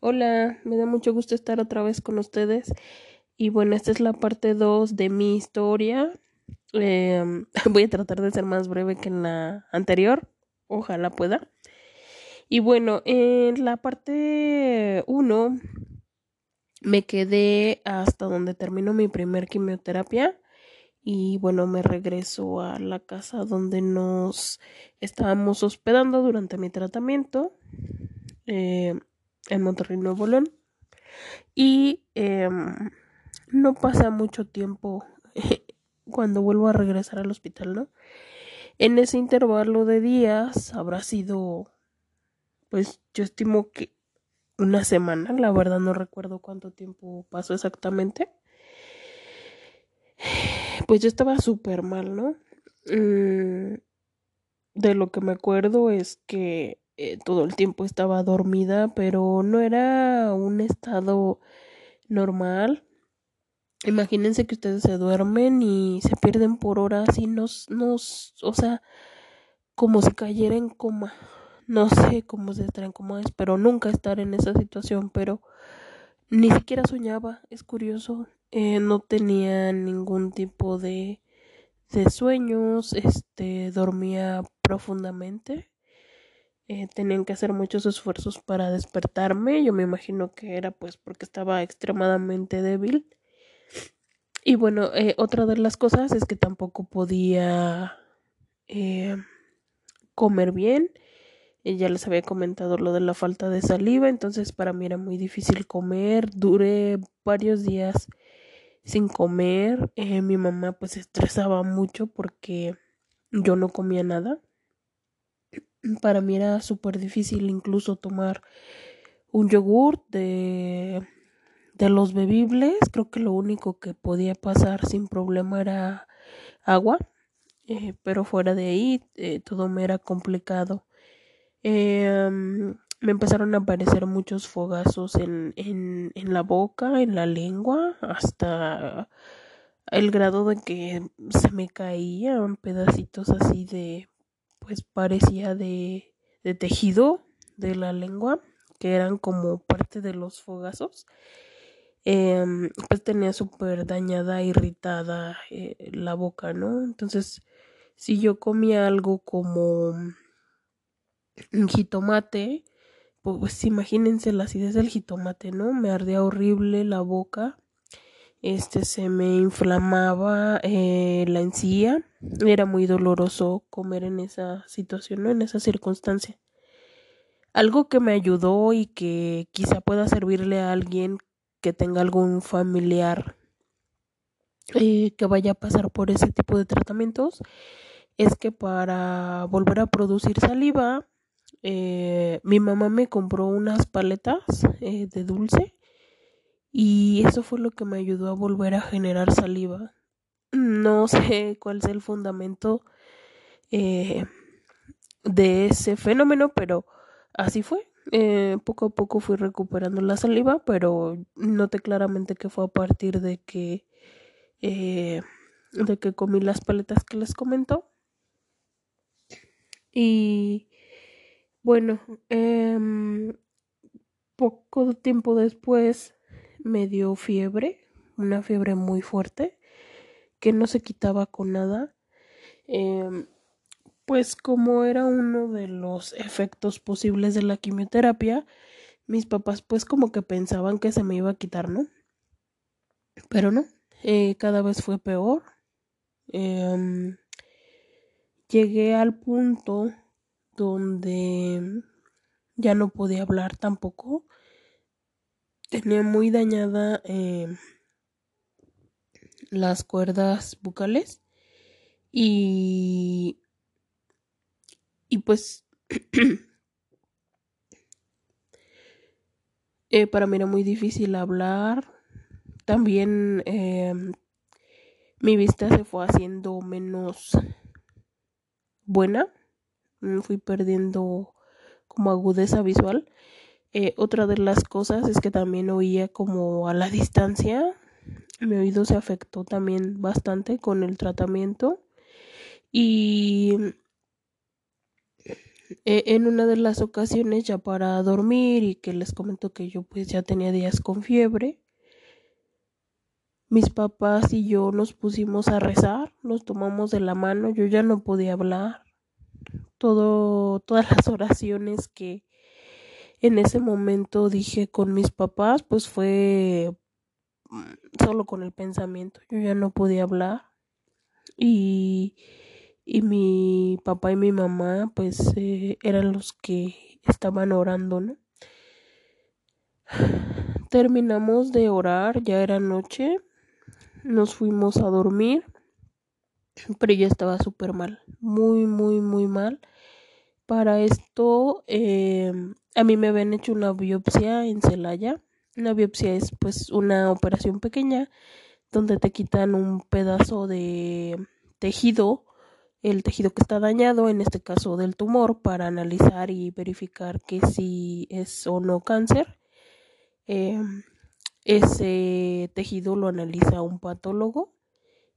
Hola, me da mucho gusto estar otra vez con ustedes. Y bueno, esta es la parte 2 de mi historia. Em, voy a tratar de ser más breve que en la anterior. Ojalá pueda. Y bueno, en la parte 1 me quedé hasta donde terminó mi primer quimioterapia. Y bueno, me regreso a la casa donde nos estábamos hospedando durante mi tratamiento. Eh, en Monterrey, Nuevo León. Y em, no pasa mucho tiempo cuando vuelvo a regresar al hospital, ¿no? En ese intervalo de días habrá sido, pues yo estimo que una semana, la verdad no recuerdo cuánto tiempo pasó exactamente. Pues yo estaba súper mal, ¿no? Mm, de lo que me acuerdo es que eh, todo el tiempo estaba dormida, pero no era un estado normal. Imagínense que ustedes se duermen y se pierden por horas y nos, nos, o sea, como si cayera en coma. No sé cómo se estar en coma, pero nunca estar en esa situación, pero ni siquiera soñaba, es curioso, eh, no tenía ningún tipo de, de sueños, este, dormía profundamente eh, tenían que hacer muchos esfuerzos para despertarme. Yo me imagino que era pues porque estaba extremadamente débil. Y bueno, eh, otra de las cosas es que tampoco podía comer bien. Ya les había comentado lo de la falta de saliva, entonces para mí era muy difícil comer. Duré varios días sin comer. mi mamá pues se estresaba mucho porque yo no comía nada para mí era súper difícil incluso tomar un yogur de, de los bebibles. Creo que lo único que podía pasar sin problema era agua. Eh, pero fuera de ahí eh, todo me era complicado. Em, me empezaron a aparecer muchos fogazos en, en, en la boca, en la lengua, hasta el grado de que se me caían pedacitos así de pues parecía de, de tejido de la lengua, que eran como parte de los fogazos. Em, pues tenía súper dañada, irritada eh, la boca, ¿no? Entonces, si yo comía algo como jitomate, pues imagínense la acidez del jitomate, ¿no? Me ardía horrible la boca este se me inflamaba eh, la encía era muy doloroso comer en esa situación ¿no? en esa circunstancia algo que me ayudó y que quizá pueda servirle a alguien que tenga algún familiar eh, que vaya a pasar por ese tipo de tratamientos es que para volver a producir saliva eh, mi mamá me compró unas paletas de dulce y eso fue lo que me ayudó a volver a generar saliva. No sé cuál es el fundamento eh, de ese fenómeno, pero así fue. Eh, poco a poco fui recuperando la saliva, pero noté claramente que fue a partir de que eh, de que comí las paletas que les comento. Y bueno, em, poco tiempo después me dio fiebre, una fiebre muy fuerte, que no se quitaba con nada. Em, pues como era uno de los efectos posibles de la quimioterapia, mis papás pues como que pensaban que se me iba a quitar, ¿no? Pero no, eh, cada vez fue peor. Em, llegué al punto donde ya no podía hablar tampoco. Tenía muy dañada eh, las cuerdas bucales y y pues eh, para mí era muy difícil hablar. También eh, mi vista se fue haciendo menos buena fui perdiendo como agudeza visual eh, otra de las cosas es que también oía como a la distancia. Mi oído se afectó también bastante con el tratamiento. Y E, en una de las ocasiones ya para dormir y que les comento que yo pues ya tenía días con fiebre, mis papás y yo nos pusimos a rezar, nos tomamos de la mano, yo ya no podía hablar. Todo, todas las oraciones que en ese momento dije con mis papás, pues fue mm, solo con el pensamiento. Yo ya no podía hablar. Y, y mi papá y mi mamá, pues eh, eran los que estaban orando, ¿no? Terminamos de orar, ya era noche nos fuimos a dormir, pero ya estaba súper mal, muy, muy, muy mal. Para esto, eh, a mí me habían hecho una biopsia en Celaya. Una biopsia es pues una operación pequeña donde te quitan un pedazo de tejido, el tejido que está dañado, en este caso del tumor, para analizar y verificar que si es o no cáncer. Eh, ese tejido lo analiza un patólogo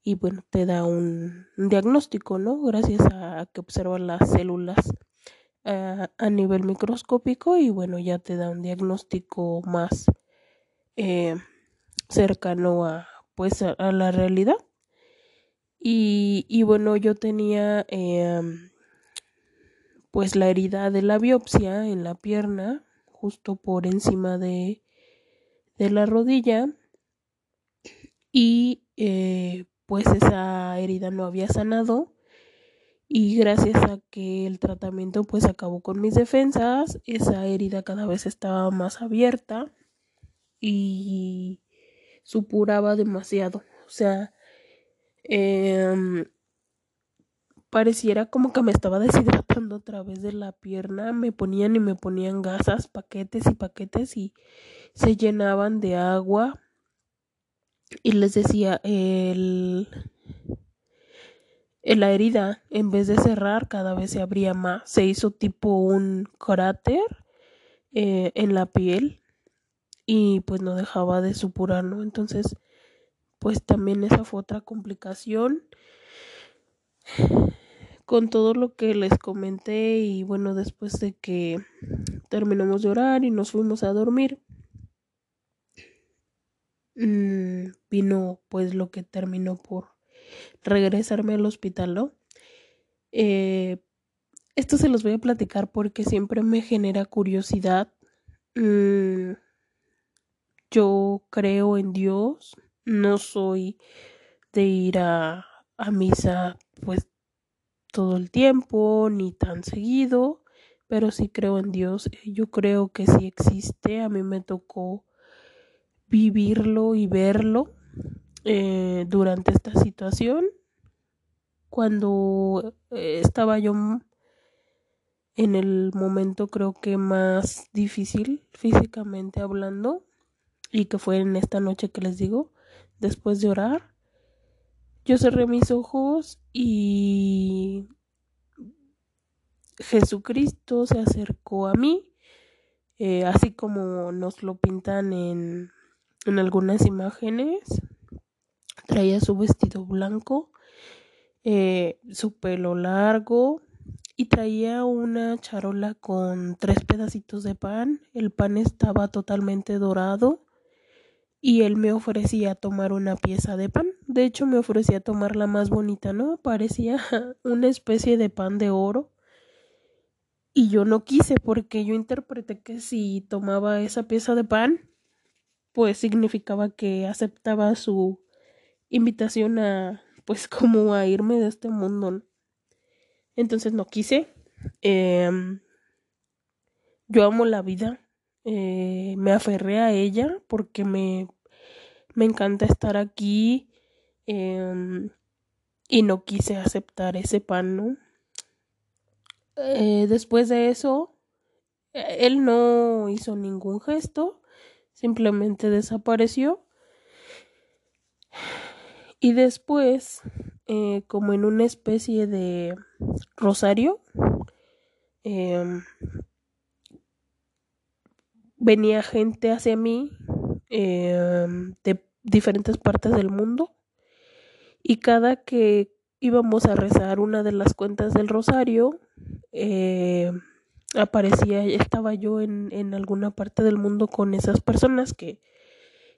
y bueno, te da un, diagnóstico, ¿no? Gracias a, que observa las células a, nivel microscópico y bueno, ya te da un diagnóstico más eh, cercano a pues a, la realidad. Y, y, bueno, yo tenía em, pues la herida de la biopsia en la pierna, justo por encima de de la rodilla y eh, pues esa herida no había sanado y gracias a que el tratamiento pues acabó con mis defensas esa herida cada vez estaba más abierta y supuraba demasiado. O sea em, pareciera como que me estaba deshidratando a través de la pierna me ponían y me ponían gasas paquetes y paquetes y se llenaban de agua y les decía el, la herida en vez de cerrar cada vez se abría más. Se hizo tipo un cráter eh, en la piel y pues no dejaba de supurar no entonces pues también esa fue otra complicación. Con todo lo que les comenté y bueno después de que terminamos de orar y nos fuimos a dormir Mm, vino pues lo que terminó por regresarme al hospital, ¿no? Eh, esto se los voy a platicar porque siempre me genera curiosidad. Mm, yo creo en Dios, no soy de ir a, a misa pues todo el tiempo ni tan seguido, pero sí creo en Dios. Yo creo que sí existe. A mí me tocó vivirlo y verlo eh, durante esta situación. Cuando eh, estaba yo en el momento creo que más difícil físicamente hablando y que fue en esta noche que les digo, después de orar, yo cerré mis ojos y Jesucristo se acercó a mí, eh, así como nos lo pintan en en algunas imágenes traía su vestido blanco, eh, su pelo largo y traía una charola con tres pedacitos de pan. El pan estaba totalmente dorado y él me ofrecía tomar una pieza de pan. De hecho, me ofrecía tomar la más bonita, ¿no? Parecía una especie de pan de oro. Y yo no quise porque yo interpreté que si tomaba esa pieza de pan, pues significaba que aceptaba su invitación a pues como a irme de este mundo entonces no quise. Em, yo amo la vida. Eh, me aferré a ella porque me, me encanta estar aquí em, y no quise aceptar ese pan no eh, después de eso él no hizo ningún gesto simplemente desapareció. Y después, eh, como en una especie de rosario, em, venía gente hacia mí em, de diferentes partes del mundo y cada que íbamos a rezar una de las cuentas del rosario, em, aparecía, estaba yo en, en alguna parte del mundo con esas personas que,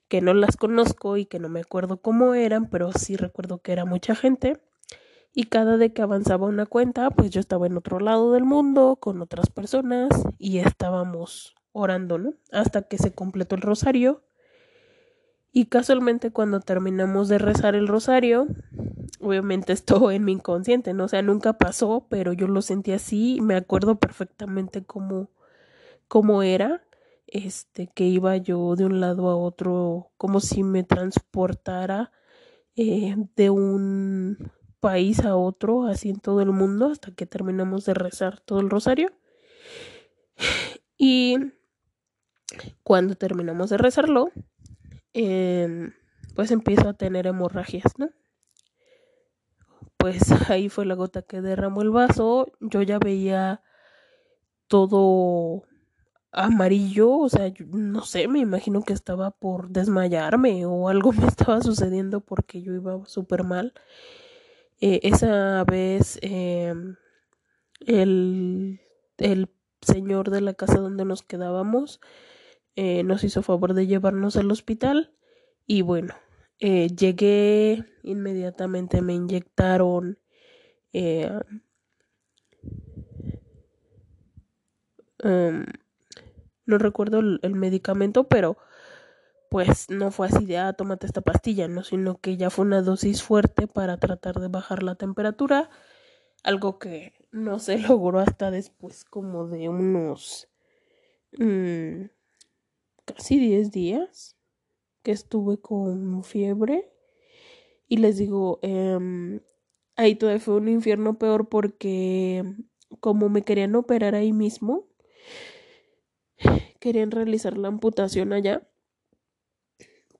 que no las conozco y que no me acuerdo cómo eran, pero sí recuerdo que era mucha gente. Y cada vez que avanzaba una cuenta, pues yo estaba en otro lado del mundo con otras personas y estábamos orando, ¿no? Hasta que se completó el rosario. Y casualmente cuando terminamos de rezar el rosario, obviamente esto en mi inconsciente, ¿no? O sea, nunca pasó, pero yo lo sentí así, me acuerdo perfectamente cómo, cómo era, este, que iba yo de un lado a otro, como si me transportara eh, de un país a otro, así en todo el mundo, hasta que terminamos de rezar todo el rosario. Y cuando terminamos de rezarlo, eh, pues empiezo a tener hemorragias, ¿no? Pues ahí fue la gota que derramó el vaso. Yo ya veía todo amarillo, o sea, no sé, me imagino que estaba por desmayarme o algo me estaba sucediendo porque yo iba súper mal. Eh, esa vez eh, el, el, señor de la casa donde nos quedábamos eh, nos hizo favor de llevarnos al hospital y bueno, eh, llegué inmediatamente, me inyectaron eh, um, no recuerdo el, medicamento, pero pues no fue así de, ah, tómate esta pastilla, no, sino que ya fue una dosis fuerte para tratar de bajar la temperatura, algo que no se logró hasta después como de unos mmm, casi 10 días que estuve con fiebre y les digo, eh, ahí todavía fue un infierno peor porque como me querían operar ahí mismo, querían realizar la amputación allá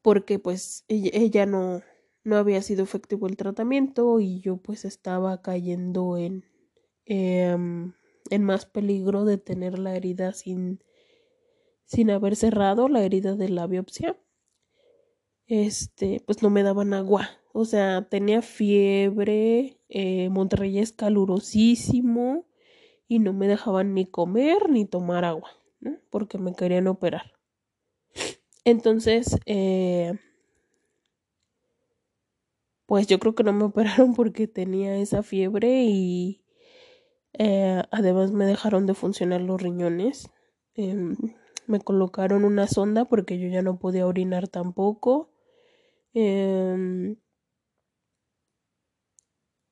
porque pues ella, no, no había sido efectivo el tratamiento y yo pues estaba cayendo en, eh, en más peligro de tener la herida sin, sin haber cerrado la herida de la biopsia este, pues no me daban agua. O sea, tenía fiebre, eh, Monterrey es calurosísimo y no me dejaban ni comer ni tomar agua. Porque me querían operar. Entonces, eh, pues yo creo que no me operaron porque tenía esa fiebre y eh, además me dejaron de funcionar los riñones. Eh, me colocaron una sonda porque yo ya no podía orinar tampoco. Eh,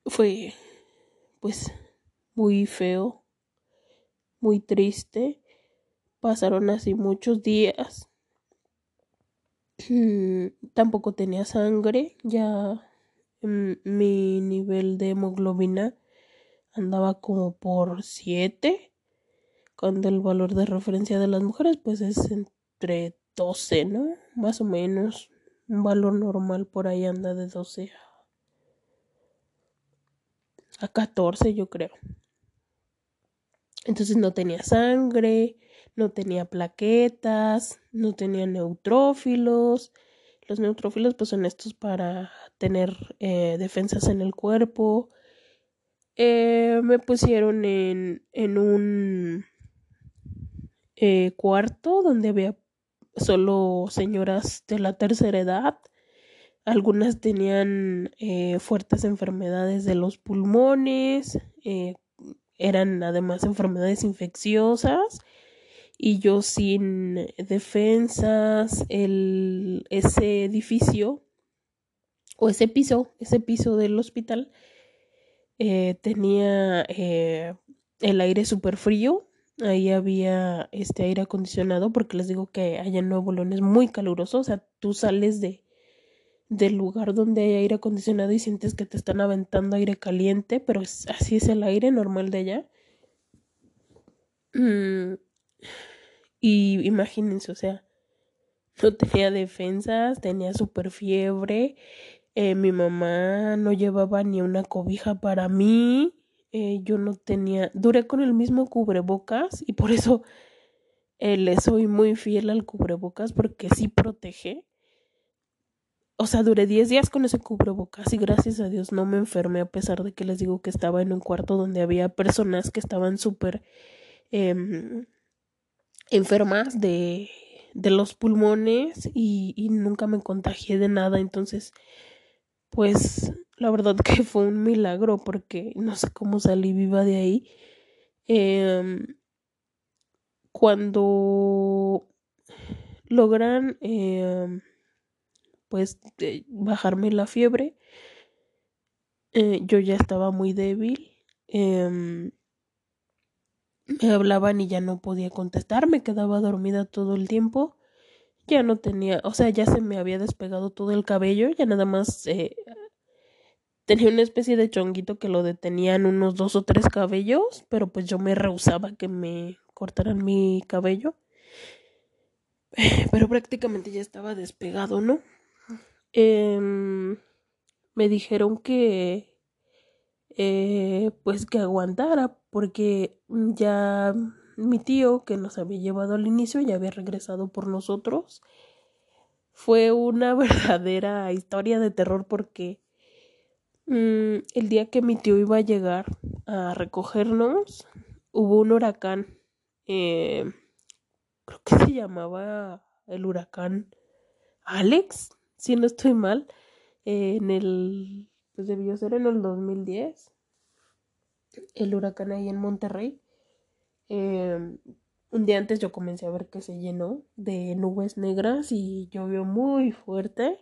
fue pues muy feo, muy triste. Pasaron así muchos días. Tampoco tenía sangre, ya mi nivel de hemoglobina andaba como por 7, cuando el valor de referencia de las mujeres pues es entre 12, ¿no? Más o menos un valor normal por ahí anda de 12 a 14 yo creo. Entonces no tenía sangre, no tenía plaquetas, no tenía neutrófilos. Los neutrófilos pues son estos para tener eh, defensas en el cuerpo. Eh, me pusieron en, en un eh, cuarto donde había solo señoras de la tercera edad. Algunas tenían eh, fuertes enfermedades de los pulmones, eh, eran además enfermedades infecciosas y yo sin defensas, el, ese edificio o ese piso, ese piso del hospital eh, tenía eh, el aire súper frío ahí había este aire acondicionado porque les digo que allá en Nuevo León es muy caluroso, o sea, tú sales de del lugar donde hay aire acondicionado y sientes que te están aventando aire caliente, pero así es el aire normal de allá. Mm, y imagínense, o sea, no tenía defensas, tenía super fiebre, eh, mi mamá no llevaba ni una cobija para mí, eh, yo no tenía, duré con el mismo cubrebocas y por eso eh, le soy muy fiel al cubrebocas porque sí protege. O sea, duré 10 días con ese cubrebocas y gracias a Dios no me enfermé a pesar de que les digo que estaba en un cuarto donde había personas que estaban súper em, enfermas de, de los pulmones y, y, nunca me contagié de nada. Entonces, pues la verdad que fue un milagro porque no sé cómo salí viva de ahí. Eh, cuando logran eh, pues bajarme la fiebre, eh, yo ya estaba muy débil. Em, me hablaban y ya no podía contestar, me quedaba dormida todo el tiempo. Ya no tenía, o sea, ya se me había despegado todo el cabello, ya nada más eh, tenía una especie de chonguito que lo detenían unos dos o tres cabellos, pero pues yo me rehusaba que me cortaran mi cabello. Pero prácticamente ya estaba despegado, ¿no? Eh, me dijeron que eh, pues que aguantara porque ya mi tío que nos había llevado al inicio ya había regresado por nosotros. Fue una verdadera historia de terror porque mmm, el día que mi tío iba a llegar a recogernos hubo un huracán. Eh, creo que se llamaba el huracán Alex, si no estoy mal, en el, pues debió ser en el 2010, el huracán ahí en Monterrey. Eh, un día antes yo comencé a ver que se llenó de nubes negras y llovió muy fuerte.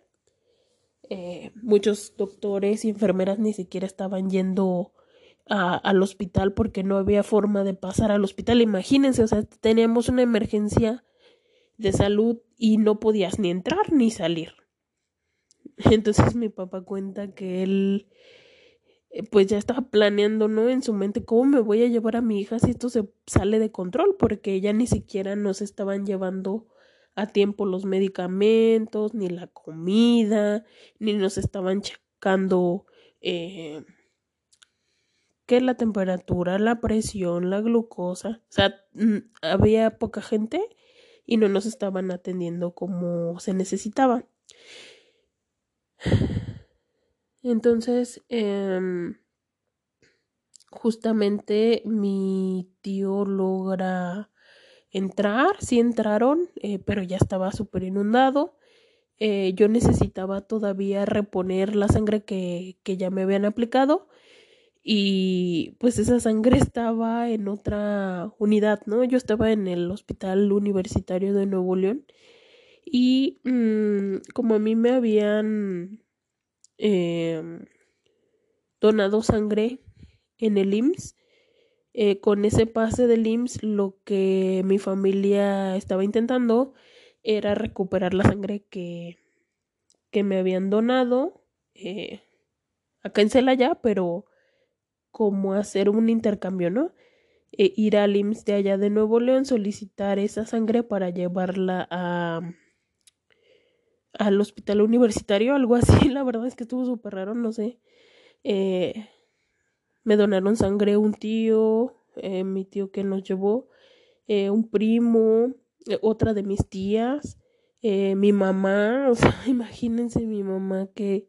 Eh, muchos doctores y enfermeras ni siquiera estaban yendo al hospital porque no había forma de pasar al hospital. Imagínense, o sea, teníamos una emergencia de salud y no podías ni entrar ni salir. Entonces mi papá cuenta que él pues ya estaba planeando, ¿no? En su mente, ¿cómo me voy a llevar a mi hija si esto se sale de control? Porque ya ni siquiera nos estaban llevando a tiempo los medicamentos, ni la comida, ni nos estaban checando eh, que la temperatura, la presión, la glucosa. O sea, mm, había poca gente y no nos estaban atendiendo como se necesitaba. Entonces, eh, justamente mi tío logra entrar, sí entraron, eh, pero ya estaba súper inundado. Eh, yo necesitaba todavía reponer la sangre que, que ya me habían aplicado y pues esa sangre estaba en otra unidad, ¿no? Yo estaba en el Hospital Universitario de Nuevo León y mmm, como a mí me habían eh, donado sangre en el IMSS, eh, con ese pase del IMSS lo que mi familia estaba intentando era recuperar la sangre que, que me habían donado eh, acá en Celaya, pero como hacer un intercambio, ¿no? E ir al IMSS de allá de Nuevo León, solicitar esa sangre para llevarla a al hospital universitario, algo así, la verdad es que estuvo súper raro, no sé. Eh, me donaron sangre un tío, eh, mi tío que nos llevó, eh, un primo, eh, otra de mis tías, mi mamá, o sea, imagínense mi mamá que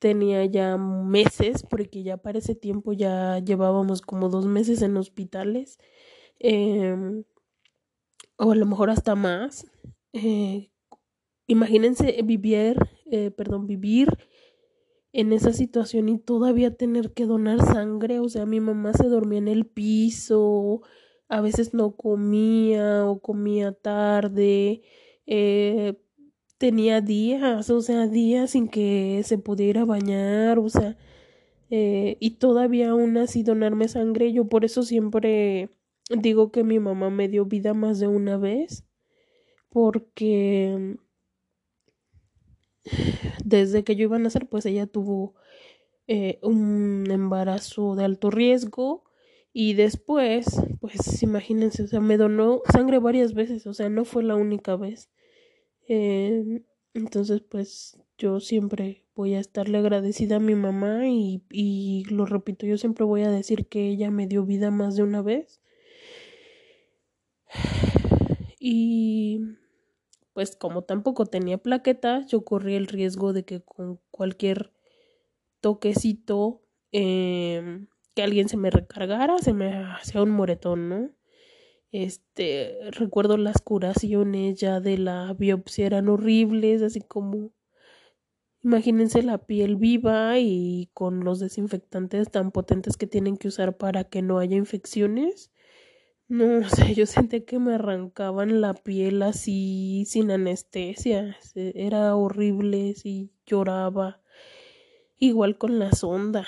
tenía ya meses, porque ya para ese tiempo ya llevábamos como dos meses en hospitales, eh, o a lo mejor hasta más. Imagínense vivir, eh, perdón, vivir en esa situación y todavía tener que donar sangre, o sea, mi mamá se dormía en el piso, a veces no comía o comía tarde, eh, tenía días, o sea, días sin que se pudiera bañar, o sea, eh, y todavía aún así donarme sangre, yo por eso siempre digo que mi mamá me dio vida más de una vez, porque desde que yo iba a nacer, pues ella tuvo eh, un embarazo de alto riesgo y después, pues imagínense, o sea, me donó sangre varias veces, o sea, no fue la única vez. Eh, entonces, pues yo siempre voy a estarle agradecida a mi mamá y, y lo repito, yo siempre voy a decir que ella me dio vida más de una vez. Y pues como tampoco tenía plaquetas, yo corrí el riesgo de que con cualquier toquecito eh, que alguien se me recargara, se me hacía un moretón, ¿no? Este, recuerdo las curaciones ya de la biopsia eran horribles, así como imagínense la piel viva y con los desinfectantes tan potentes que tienen que usar para que no haya infecciones. No sé, yo sentí que me arrancaban la piel así sin anestesia. Era horrible, si lloraba. Igual con la sonda.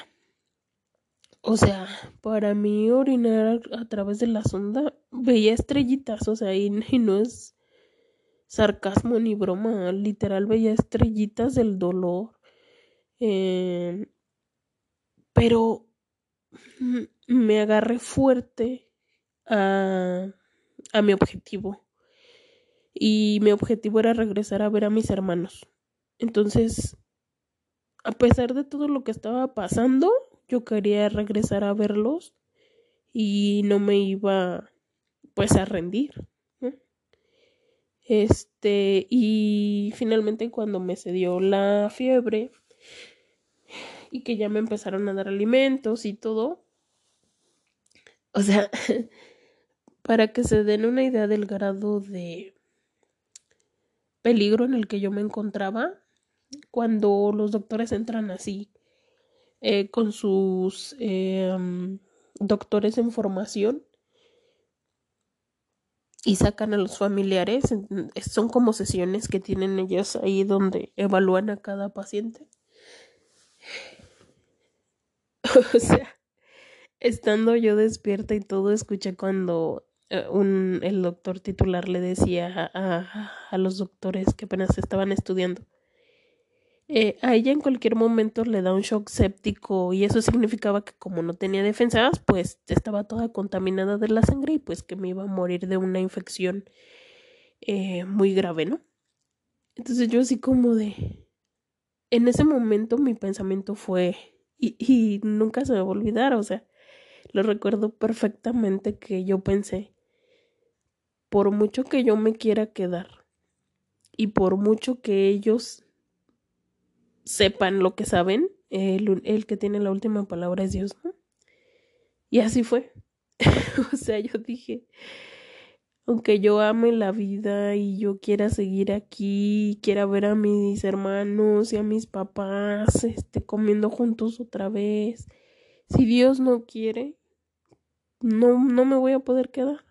O sea, para mí orinar a través de la sonda veía estrellitas, o sea, y, no es sarcasmo ni broma, literal veía estrellitas del dolor. Eh, pero me agarré fuerte a, a mi objetivo. Y mi objetivo era regresar a ver a mis hermanos. Entonces, a pesar de todo lo que estaba pasando, yo quería regresar a verlos y no me iba pues a rendir. Este, y finalmente cuando me cedió la fiebre y que ya me empezaron a dar alimentos y todo, o sea, para que se den una idea del grado de peligro en el que yo me encontraba, cuando los doctores entran así, eh, con sus em, doctores en formación y sacan a los familiares, son como sesiones que tienen ellos ahí donde evalúan a cada paciente. o sea, estando yo despierta y todo, escuché cuando eh, un, el doctor titular le decía a, a, los doctores que apenas estaban estudiando. Eh, a ella en cualquier momento le da un shock séptico y eso significaba que como no tenía defensas, pues estaba toda contaminada de la sangre y pues que me iba a morir de una infección eh, muy grave, ¿no? Entonces yo así como de... En ese momento mi pensamiento fue... Y, y nunca se me va a olvidar, o sea, lo recuerdo perfectamente que yo pensé, por mucho que yo me quiera quedar y por mucho que ellos sepan lo que saben, el, el que tiene la última palabra es Dios, ¿no? Y así fue. o sea, yo dije, aunque yo ame la vida y yo quiera seguir aquí, quiera ver a mis hermanos y a mis papás este, comiendo juntos otra vez, si Dios no quiere, no, no me voy a poder quedar.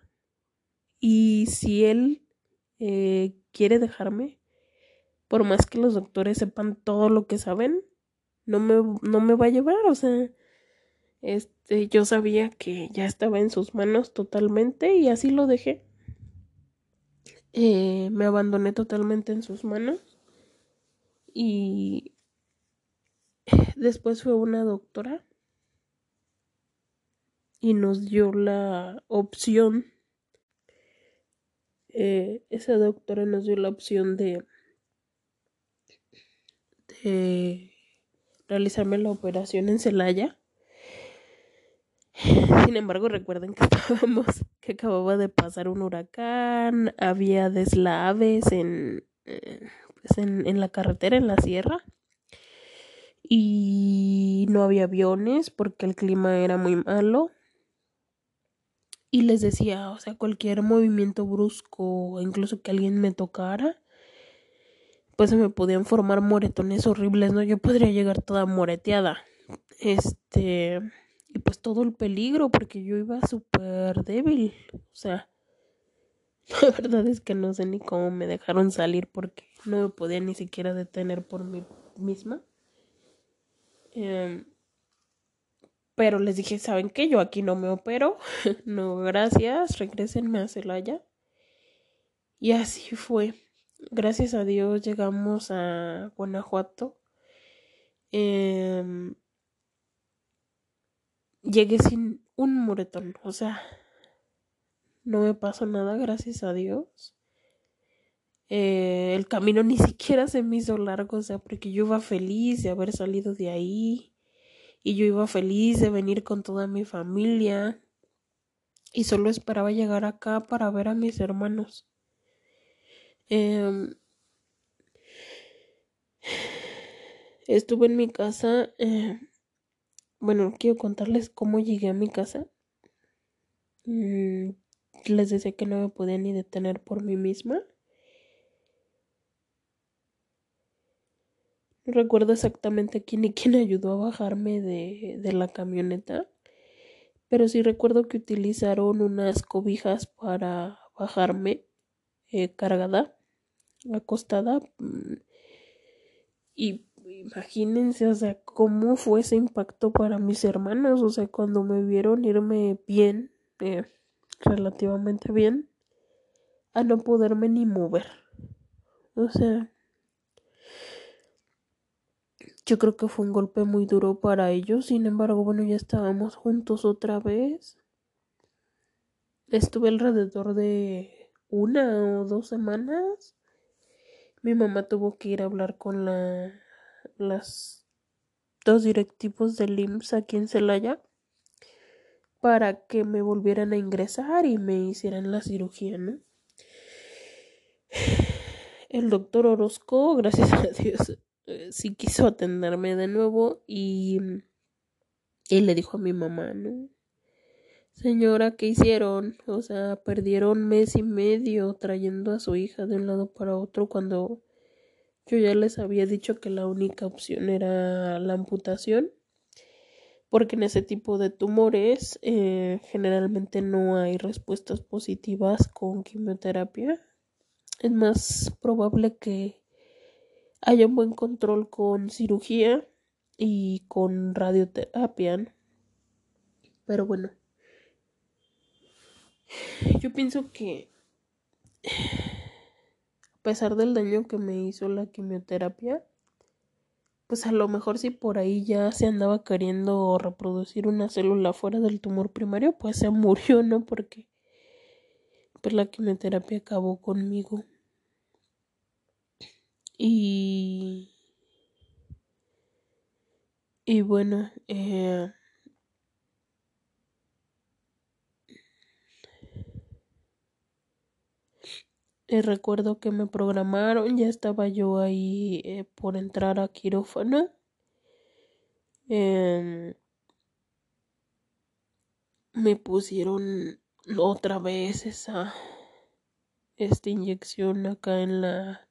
Y si Él eh, quiere dejarme, por más que los doctores sepan todo lo que saben, no me, no me va a llevar, o sea, este, yo sabía que ya estaba en sus manos totalmente y así lo dejé. Eh, me abandoné totalmente en sus manos y después fue una doctora y nos dio la opción, eh, esa doctora nos dio la opción de de realizarme la operación en Celaya. Sin embargo, recuerden que estábamos, que acababa de pasar un huracán, había deslaves eh, pues en, en la carretera, en la sierra, y no había aviones porque el clima era muy malo. Y les decía, o sea, cualquier movimiento brusco, incluso que alguien me tocara, pues se me podían formar moretones horribles, ¿no? Yo podría llegar toda moreteada. Este, y pues todo el peligro, porque yo iba súper débil. O sea, la verdad es que no sé ni cómo me dejaron salir porque no me podía ni siquiera detener por mí misma. Em, pero les dije, ¿saben qué? Yo aquí no me opero. no, gracias. Regrésenme a Celaya. Y así fue gracias a Dios llegamos a Guanajuato. Em, llegué sin un moretón, o sea, no me pasó nada, gracias a Dios. Eh, el camino ni siquiera se me hizo largo, o sea, porque yo iba feliz de haber salido de ahí y yo iba feliz de venir con toda mi familia y solo esperaba llegar acá para ver a mis hermanos. Em, estuve en mi casa. Eh, bueno, quiero contarles cómo llegué a mi casa. Mm, les decía que no me podía ni detener por mí misma. No recuerdo exactamente quién y quién ayudó a bajarme de, de la camioneta, pero sí recuerdo que utilizaron unas cobijas para bajarme eh, cargada, acostada. Mm, y imagínense, o sea, cómo fue ese impacto para mis hermanos, o sea, cuando me vieron irme bien, eh, relativamente bien, a no poderme ni mover. O sea, yo creo que fue un golpe muy duro para ellos, sin embargo, bueno, ya estábamos juntos otra vez. Estuve alrededor de una o dos semanas. Mi mamá tuvo que ir a hablar con la, las dos directivos del IMSS aquí en Celaya para que me volvieran a ingresar y me hicieran la cirugía, ¿no? El doctor Orozco, gracias a Dios, eh, sí quiso atenderme de nuevo y, y le dijo a mi mamá, ¿no? Señora, ¿qué hicieron? O sea, perdieron mes y medio trayendo a su hija de un lado para otro cuando yo ya les había dicho que la única opción era la amputación. Porque en ese tipo de tumores eh, generalmente no hay respuestas positivas con quimioterapia. Es más probable que haya un buen control con cirugía y con radioterapia. Pero bueno, yo pienso que a pesar del daño que me hizo la quimioterapia, pues a lo mejor si por ahí ya se andaba queriendo reproducir una célula fuera del tumor primario, pues se murió, ¿no? Porque pues la quimioterapia acabó conmigo. Y, y bueno, eh, recuerdo que me programaron, ya estaba yo ahí eh, por entrar a quirófano. Em, me pusieron otra vez esa esta inyección acá en la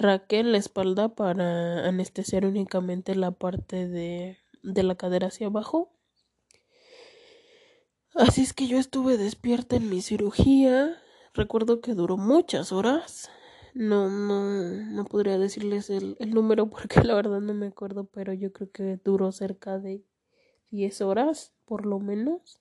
Raquel la espalda para anestesiar únicamente la parte de, de la cadera hacia abajo. Así es que yo estuve despierta en mi cirugía. Recuerdo que duró muchas horas. No, no, no podría decirles el, el número porque la verdad no me acuerdo, pero yo creo que duró cerca de 10 horas, por lo menos.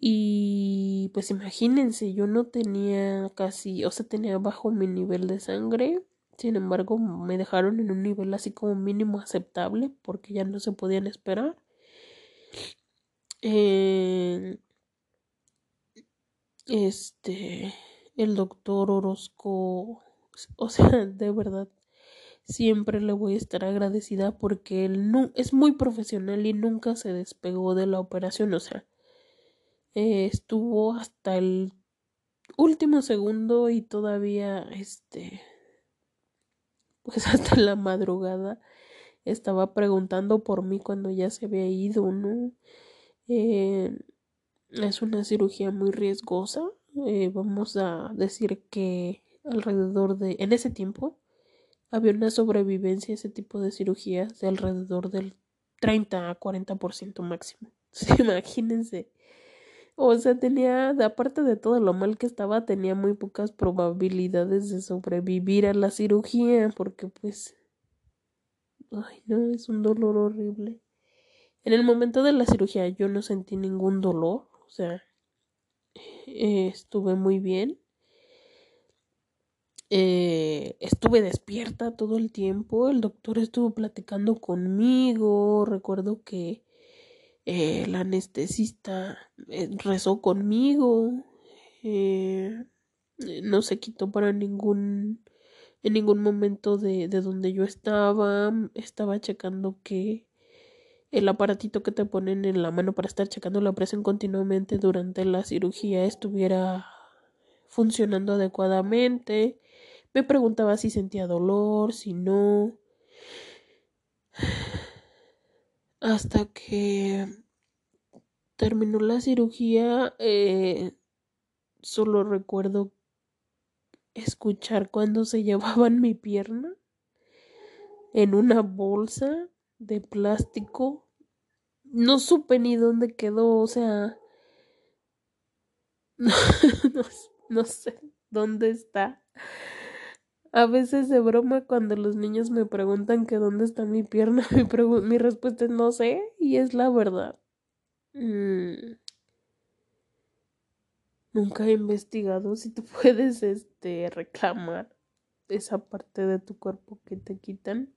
Y pues imagínense, yo no tenía casi, o sea, tenía bajo mi nivel de sangre. Sin embargo, me dejaron en un nivel así como mínimo aceptable porque ya no se podían esperar. Eh, este, el doctor Orozco, o sea, de verdad, siempre le voy a estar agradecida porque él no, es muy profesional y nunca se despegó de la operación, o sea, eh, estuvo hasta el último segundo y todavía este pues hasta la madrugada estaba preguntando por mí cuando ya se había ido, ¿no? Eh, es una cirugía muy riesgosa. Eh, vamos a decir que alrededor de, en ese tiempo, había una sobrevivencia a ese tipo de cirugías de alrededor del 30 a 40% máximo. imagínense o sea, tenía, aparte de todo lo mal que estaba, tenía muy pocas probabilidades de sobrevivir a la cirugía, porque pues, ay no, es un dolor horrible. En el momento de la cirugía yo no sentí ningún dolor, o sea, eh, estuve muy bien. Eh, estuve despierta todo el tiempo, el doctor estuvo platicando conmigo, recuerdo que eh, la anestesista eh, rezó conmigo, eh, no se quitó para ningún, en ningún momento de, de donde yo estaba, estaba checando que el aparatito que te ponen en la mano para estar checando la presión continuamente durante la cirugía estuviera funcionando adecuadamente. Me preguntaba si sentía dolor, si no hasta que terminó la cirugía, eh, solo recuerdo escuchar cuando se llevaban mi pierna en una bolsa de plástico. No supe ni dónde quedó, o sea, no, sé dónde está. A veces de broma cuando los niños me preguntan que dónde está mi pierna, mi, respuesta es no sé y es la verdad. Mm. Nunca he investigado si tú puedes este reclamar esa parte de tu cuerpo que te quitan.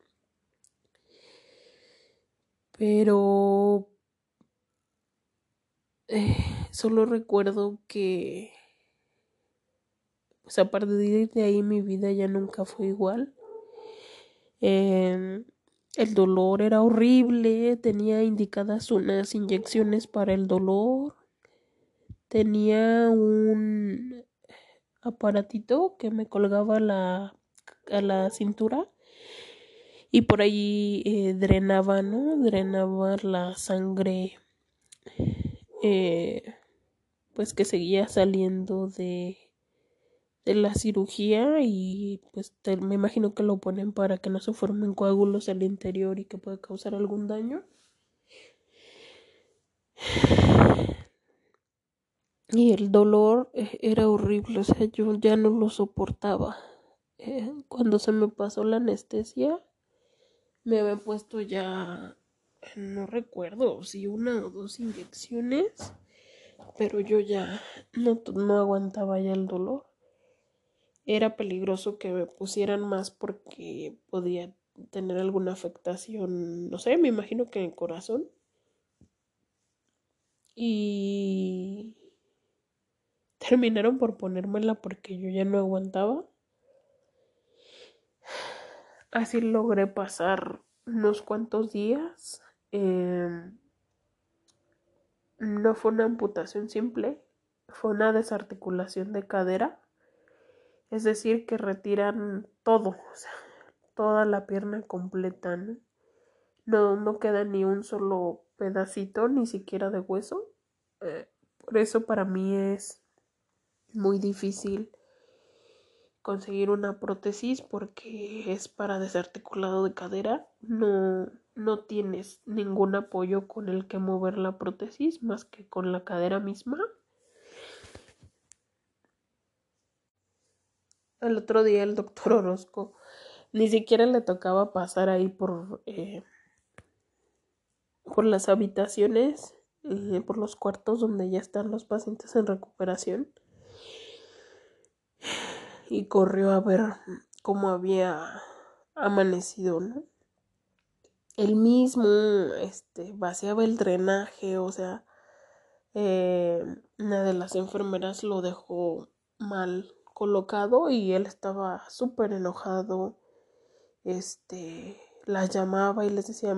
Pero eh, solo recuerdo que pues a partir de ahí mi vida ya nunca fue igual. Em, el dolor era horrible, tenía indicadas unas inyecciones para el dolor, tenía un aparatito que me colgaba la, a la cintura y por ahí eh, drenaba, ¿no? Drenaba la sangre, eh, pues que seguía saliendo de, de la cirugía y pues me imagino que lo ponen para que no se formen coágulos al interior y que pueda causar algún daño. Y el dolor eh, era horrible, o sea, yo ya no lo soportaba. cuando se me pasó la anestesia, me había puesto ya, no recuerdo si una o dos inyecciones, pero yo ya no, no aguantaba ya el dolor. Era peligroso que me pusieran más porque podía tener alguna afectación, no sé, me imagino que en el corazón. Y terminaron por ponérmela porque yo ya no aguantaba. Así logré pasar unos cuantos días. Em, no fue una amputación simple, fue una desarticulación de cadera. Es decir, que retiran todo, o sea, toda la pierna completa, ¿no? No, queda ni un solo pedacito, ni siquiera de hueso. Eh, por eso para mí es muy difícil conseguir una prótesis porque es para desarticulado de cadera. No, no tienes ningún apoyo con el que mover la prótesis más que con la cadera misma. El otro día el doctor Orozco ni siquiera le tocaba pasar ahí por, eh, por las habitaciones, eh, por los cuartos donde ya están los pacientes en recuperación y corrió a ver cómo había amanecido, ¿no? Él mismo, este, vaciaba el drenaje, o sea, eh, una de las enfermeras lo dejó mal colocado y él estaba súper enojado, este, las llamaba y les decía,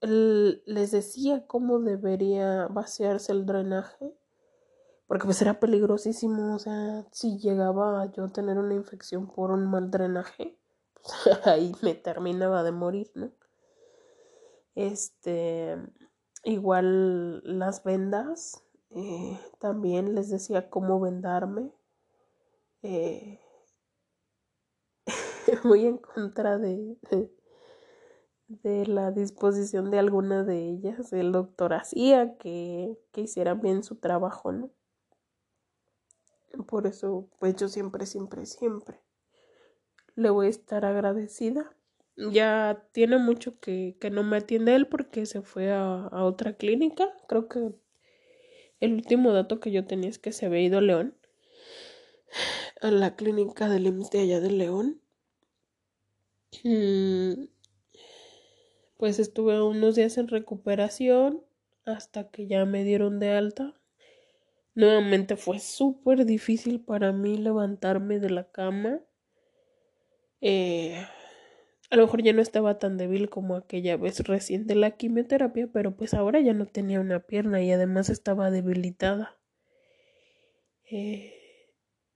les decía cómo debería vaciarse el drenaje porque pues era peligrosísimo, o sea, si llegaba yo a tener una infección por un mal drenaje, ahí me terminaba de morir, ¿no? Este, igual las vendas, eh, también les decía cómo vendarme. Eh, muy en contra de, de, la disposición de alguna de ellas. El doctor hacía que, que hicieran bien su trabajo, ¿no? Por eso, pues yo siempre, siempre, siempre le voy a estar agradecida. Ya tiene mucho que, que no me atiende él porque se fue a, otra clínica. Creo que el último dato que yo tenía es que se había ido León. A la clínica del de allá de León. Mm, pues estuve unos días en recuperación hasta que ya me dieron de alta. Nuevamente fue súper difícil para mí levantarme de la cama. Eh, a lo mejor ya no estaba tan débil como aquella vez recién de la quimioterapia, pero pues ahora ya no tenía una pierna y además estaba debilitada. Eh,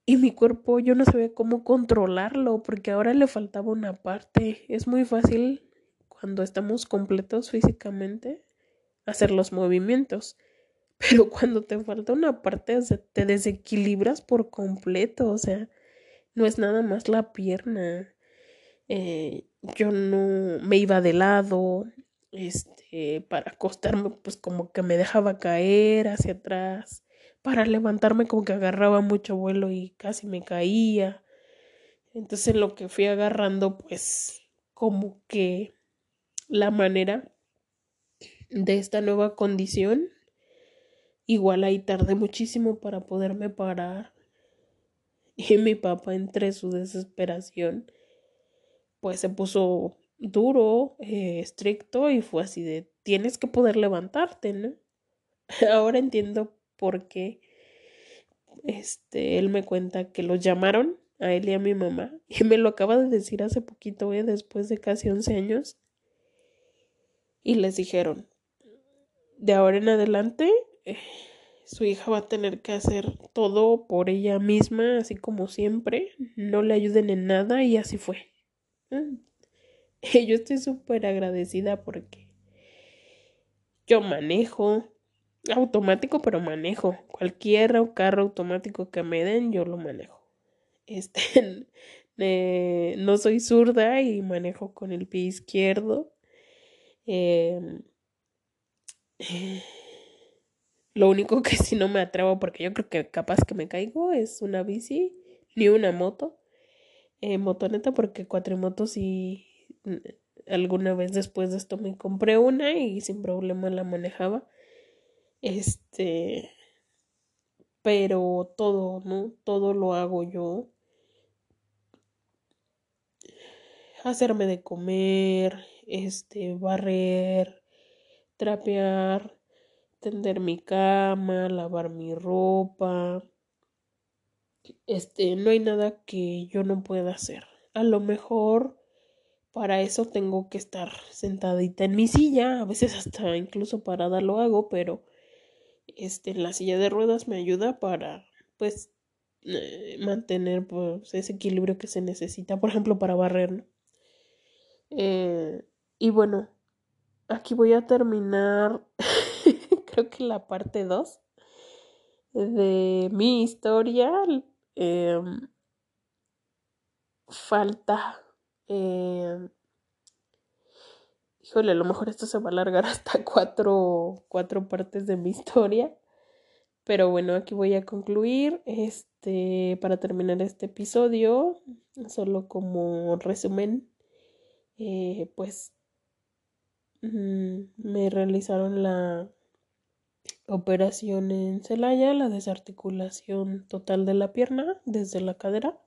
y mi cuerpo yo no sabía cómo controlarlo porque ahora le faltaba una parte. Es muy fácil cuando estamos completos físicamente hacer los movimientos pero cuando te falta una parte, te desequilibras por completo, o sea, no es nada más la pierna. Eh, yo no me iba de lado, este, para acostarme, pues como que me dejaba caer hacia atrás, para levantarme como que agarraba mucho vuelo y casi me caía. Entonces lo que fui agarrando, pues como que la manera de esta nueva condición, igual ahí tardé muchísimo para poderme parar. Y mi papá, entre su desesperación, pues se puso duro, eh, estricto y fue así de tienes que poder levantarte, ¿no? Ahora entiendo por qué este él me cuenta que los llamaron a él y a mi mamá y me lo acaba de decir hace poquito, ¿eh? después de casi 11 años y les dijeron de ahora en adelante eh, su hija va a tener que hacer todo por ella misma, así como siempre, no le ayuden en nada y así fue. Mm. Yo estoy súper agradecida porque yo manejo automático, pero manejo. Cualquier carro automático que me den, yo lo manejo. Este, no soy zurda y manejo con el pie izquierdo. Em, lo único que si no me atrevo, porque yo creo que capaz que me caigo, es una bici, ni una moto. Eh, motoneta, porque cuatrimotos y alguna vez después de esto me compré una y sin problema la manejaba. Este, pero todo, ¿no? Todo lo hago yo. Hacerme de comer, este, barrer, trapear, tender mi cama, lavar mi ropa. Este, no hay nada que yo no pueda hacer. A lo mejor para eso tengo que estar sentadita en mi silla, a veces hasta incluso parada lo hago, pero este, la silla de ruedas me ayuda para, pues, eh, mantener pues, ese equilibrio que se necesita, por ejemplo, para barrer. Eh, y bueno, aquí voy a terminar, creo que la parte 2 de mi historia. Em, falta eh, híjole, a lo mejor esto se va a alargar hasta cuatro, cuatro partes de mi historia. Pero bueno, aquí voy a concluir. Este, para terminar este episodio, solo como resumen, eh, pues mm, me realizaron la operación en Celaya, la desarticulación total de la pierna desde la cadera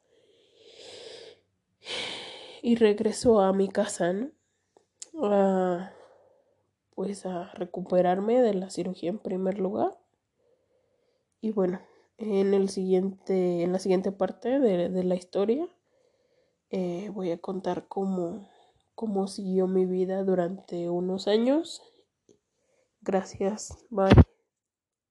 y regreso a mi casa, ¿no? A, pues a recuperarme de la cirugía en primer lugar. Y bueno, en el siguiente, en la siguiente parte de, la historia, eh, voy a contar cómo, cómo siguió mi vida durante unos años. Gracias. Bye.